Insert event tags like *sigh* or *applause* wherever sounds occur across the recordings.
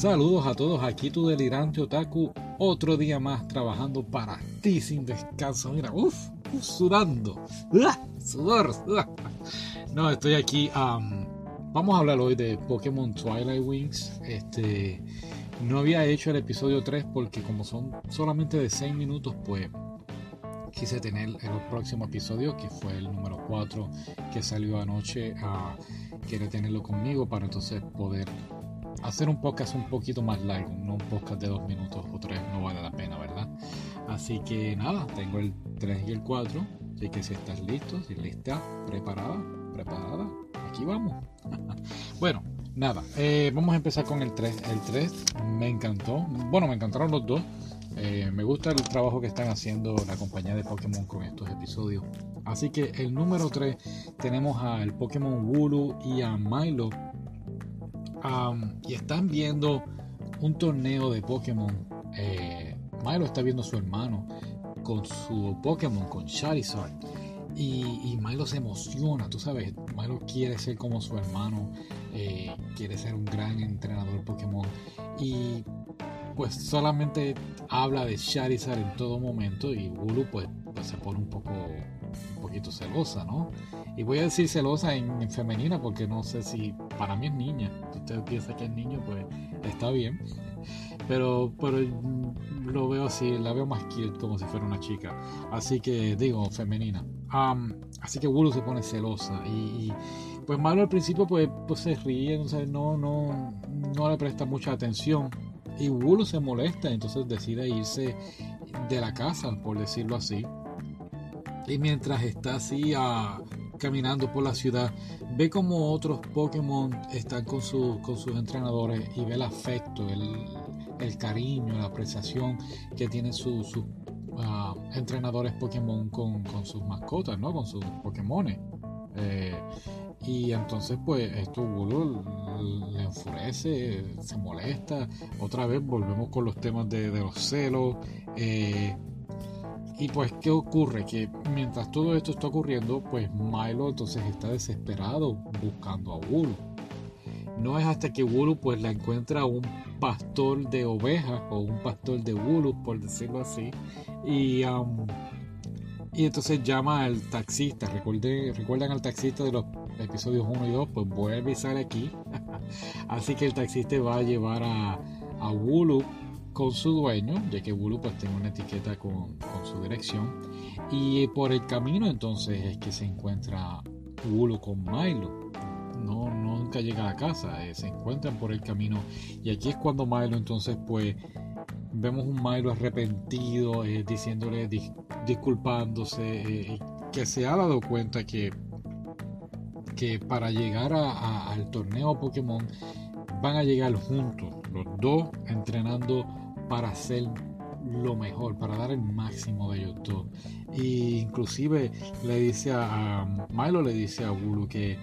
Saludos a todos, aquí tu delirante otaku, otro día más trabajando para ti sin descanso. Mira, uff, sudando, sudor. No, estoy aquí. vamos a hablar hoy de Pokémon Twilight Wings. Este, no había hecho el episodio 3 porque como son solamente de 6 minutos, pues quise tener el próximo episodio, que fue el número 4 que salió anoche. a quiere tenerlo conmigo para entonces poder hacer un podcast un poquito más largo, no un podcast de dos minutos o tres, no vale la pena, ¿verdad? Así que nada, tengo el 3 y el 4, así que si estás listo, si lista, preparada, preparada, aquí vamos. *laughs* bueno, nada, eh, vamos a empezar con el 3. El 3 me encantó, bueno, me encantaron los dos. Eh, me gusta el trabajo que están haciendo la compañía de Pokémon con estos episodios. Así que el número 3 tenemos al Pokémon Wooloo y a Milo y están viendo un torneo de Pokémon. Eh, Milo está viendo a su hermano con su Pokémon, con Charizard. Y, Milo se emociona, tú sabes, Milo quiere ser como su hermano, eh, quiere ser un gran entrenador Pokémon. Y pues solamente habla de Charizard en todo momento y Bulu pues, pues se pone un poco un poquito celosa, ¿no? Y voy a decir celosa en, femenina porque no sé si para mí es niña. Si usted piensa que es niño, pues está bien. Pero, pero lo veo así, la veo más cute como si fuera una chica. Así que digo, femenina. así que Wulu se pone celosa y, pues Malo al principio pues, pues se ríe, no, no, no le presta mucha atención. Y Wulu se molesta, entonces decide irse de la casa, por decirlo así. Y mientras está así caminando por la ciudad, ve como otros Pokémon están con, con sus entrenadores y ve el afecto, el, cariño, la apreciación que tienen sus ah, entrenadores Pokémon con, sus mascotas, ¿no? con sus Pokémon. Eh, y entonces pues esto le enfurece, se molesta. Otra vez volvemos con los temas de, los celos. Eh, y pues, ¿qué ocurre? Que mientras todo esto está ocurriendo, pues Milo entonces está desesperado buscando a Wulu. No es hasta que Wulu pues la encuentra un pastor de ovejas o un pastor de Wulu, por decirlo así. Y, y entonces llama al taxista. Recuerden, recuerdan al taxista de los episodios 1 y 2, pues vuelve y sale aquí. *laughs* así que el taxista va a llevar a, a Wulu con su dueño, ya que Bulu pues tiene una etiqueta con, su dirección. Y por el camino entonces es que se encuentra Bulu con Milo. No, nunca llega a casa, eh, se encuentran por el camino. Y aquí es cuando Milo entonces pues vemos un Milo arrepentido, eh, diciéndole, disculpándose, eh, que se ha dado cuenta que, que para llegar al torneo Pokémon van a llegar juntos, los dos entrenando para hacer lo mejor, para dar el máximo de ellos dos. Y inclusive le dice a, Milo le dice a Bulu que,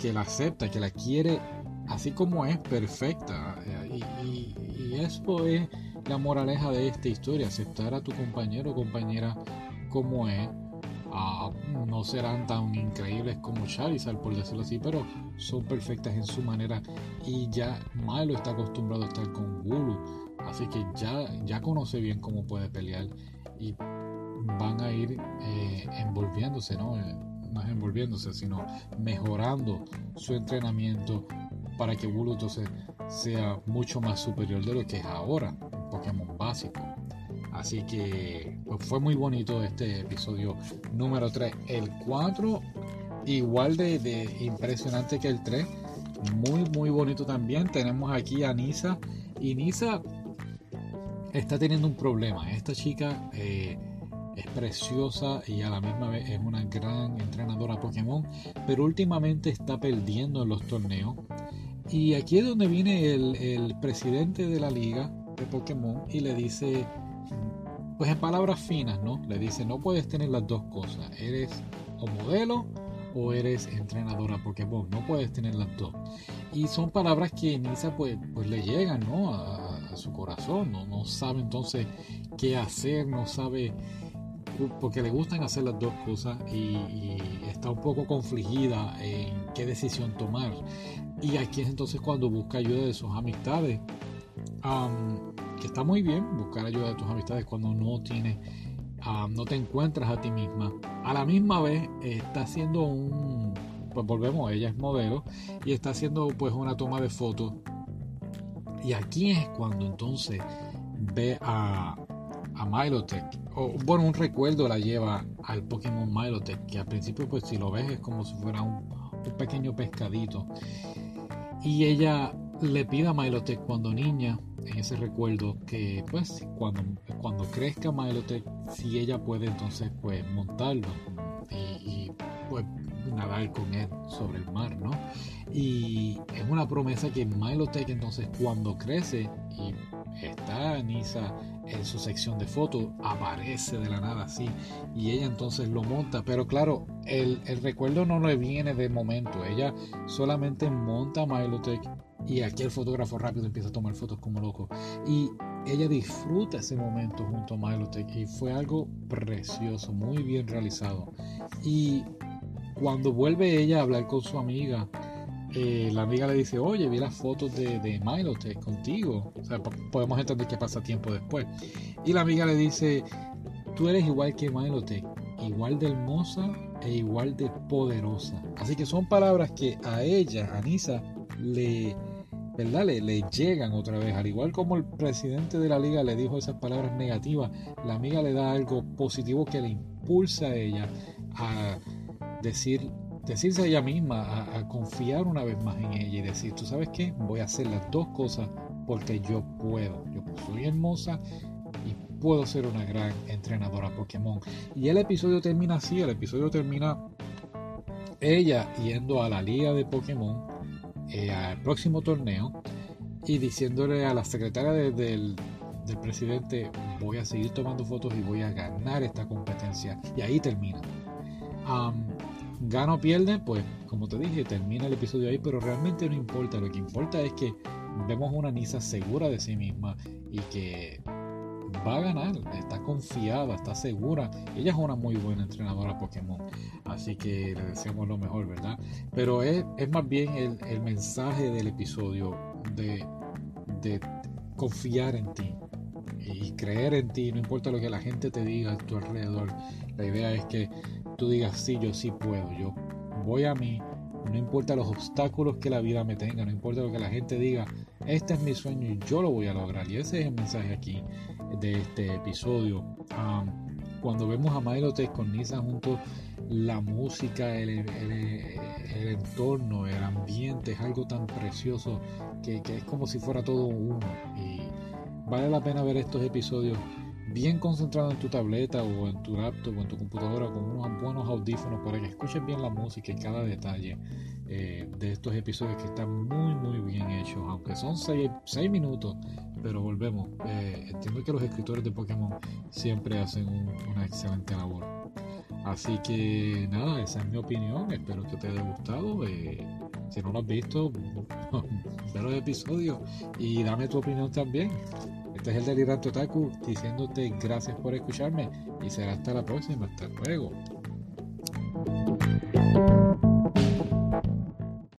que la acepta, que la quiere así como es, perfecta. Y, eso es la moraleja de esta historia, aceptar a tu compañero o compañera como es. Ah, no serán tan increíbles como Charizard, por decirlo así, pero son perfectas en su manera. Y ya Milo está acostumbrado a estar con Bulu Así que ya, ya conoce bien cómo puede pelear y van a ir eh, envolviéndose, ¿no? Eh, no es envolviéndose, sino mejorando su entrenamiento para que Bulu sea mucho más superior de lo que es ahora, un Pokémon básico. Así que pues fue muy bonito este episodio número 3. El 4, igual de, de impresionante que el 3, muy muy bonito también. Tenemos aquí a Nisa y Nisa está teniendo un problema. Esta chica eh, es preciosa y a la misma vez es una gran entrenadora Pokémon, pero últimamente está perdiendo en los torneos. Y aquí es donde viene el, presidente de la liga de Pokémon y le dice, pues en palabras finas, ¿no? Le dice, no puedes tener las dos cosas. Eres o modelo o eres entrenadora Pokémon. No puedes tener las dos. Y son palabras que Nisa pues, pues le llegan, ¿no? A, su corazón, no, no sabe entonces qué hacer, no sabe, porque le gustan hacer las dos cosas y, está un poco confligida en qué decisión tomar. Y aquí es entonces cuando busca ayuda de sus amistades que está muy bien buscar ayuda de tus amistades cuando no tienes, no te encuentras a ti misma. A la misma vez está haciendo un, pues volvemos, ella es modelo y está haciendo pues una toma de fotos. Y aquí es cuando entonces ve a, a Milotech, o bueno, un recuerdo la lleva al Pokémon Milotech, que al principio pues si lo ves es como si fuera un, un pequeño pescadito. Y ella le pide a Milotech cuando niña, ese recuerdo, que pues cuando, cuando crezca Milotech, si ella puede entonces pues montarlo y, pues nadar con él sobre el mar, ¿no? Y es una promesa que Milotech entonces cuando crece y está Nisa en su sección de fotos, aparece de la nada así y ella entonces lo monta, pero claro, el, el recuerdo no le viene de momento, ella solamente monta Milotech y aquí el fotógrafo rápido empieza a tomar fotos como loco y ella disfruta ese momento junto a Milotech y fue algo precioso, muy bien realizado y cuando vuelve ella a hablar con su amiga, eh, la amiga le dice, oye, vi las fotos de, de Milotech contigo. O sea, podemos entender qué pasa tiempo después. Y la amiga le dice, tú eres igual que Milotech, igual de hermosa e igual de poderosa. Así que son palabras que a ella, a Nisa, le, ¿verdad? Le, le, llegan otra vez. Al igual como el presidente de la liga le dijo esas palabras negativas, la amiga le da algo positivo que le impulsa a ella a decir, decirse a ella misma, a, confiar una vez más en ella y decir, tú sabes qué, voy a hacer las dos cosas porque yo puedo. Yo soy hermosa y puedo ser una gran entrenadora Pokémon. Y el episodio termina así, el episodio termina ella yendo a la liga de Pokémon eh, al próximo torneo y diciéndole a la secretaria del, del presidente voy a seguir tomando fotos y voy a ganar esta competencia y ahí termina gana o pierde, pues como te dije, termina el episodio ahí, pero realmente no importa. Lo que importa es que vemos una Nisa segura de sí misma y que va a ganar, está confiada, está segura. Ella es una muy buena entrenadora Pokémon, así que le deseamos lo mejor, ¿verdad? Pero es, más bien el, el, mensaje del episodio de, de confiar en ti y creer en ti, no importa lo que la gente te diga a tu alrededor. La idea es que tú digas, sí, yo sí puedo, yo voy a mí, no importa los obstáculos que la vida me tenga, no importa lo que la gente diga, este es mi sueño y yo lo voy a lograr. Y ese es el mensaje aquí de este episodio. cuando vemos a Milotes con Nisa juntos, la música, el, el, entorno, el ambiente es algo tan precioso que, que es como si fuera todo uno. Y vale la pena ver estos episodios bien concentrado en tu tableta o en tu laptop o en tu computadora con unos buenos audífonos para que escuches bien la música y cada detalle eh, de estos episodios que están muy muy bien hechos, aunque son 6 minutos, pero volvemos, eh, entiendo que los escritores de Pokémon siempre hacen una excelente labor. Así que nada, esa es mi opinión, espero que te haya gustado. Eh, si no lo has visto, *laughs* ve los episodios y dame tu opinión también. Este es el Delirante Otaku diciéndote gracias por escucharme y será hasta la próxima. Hasta luego.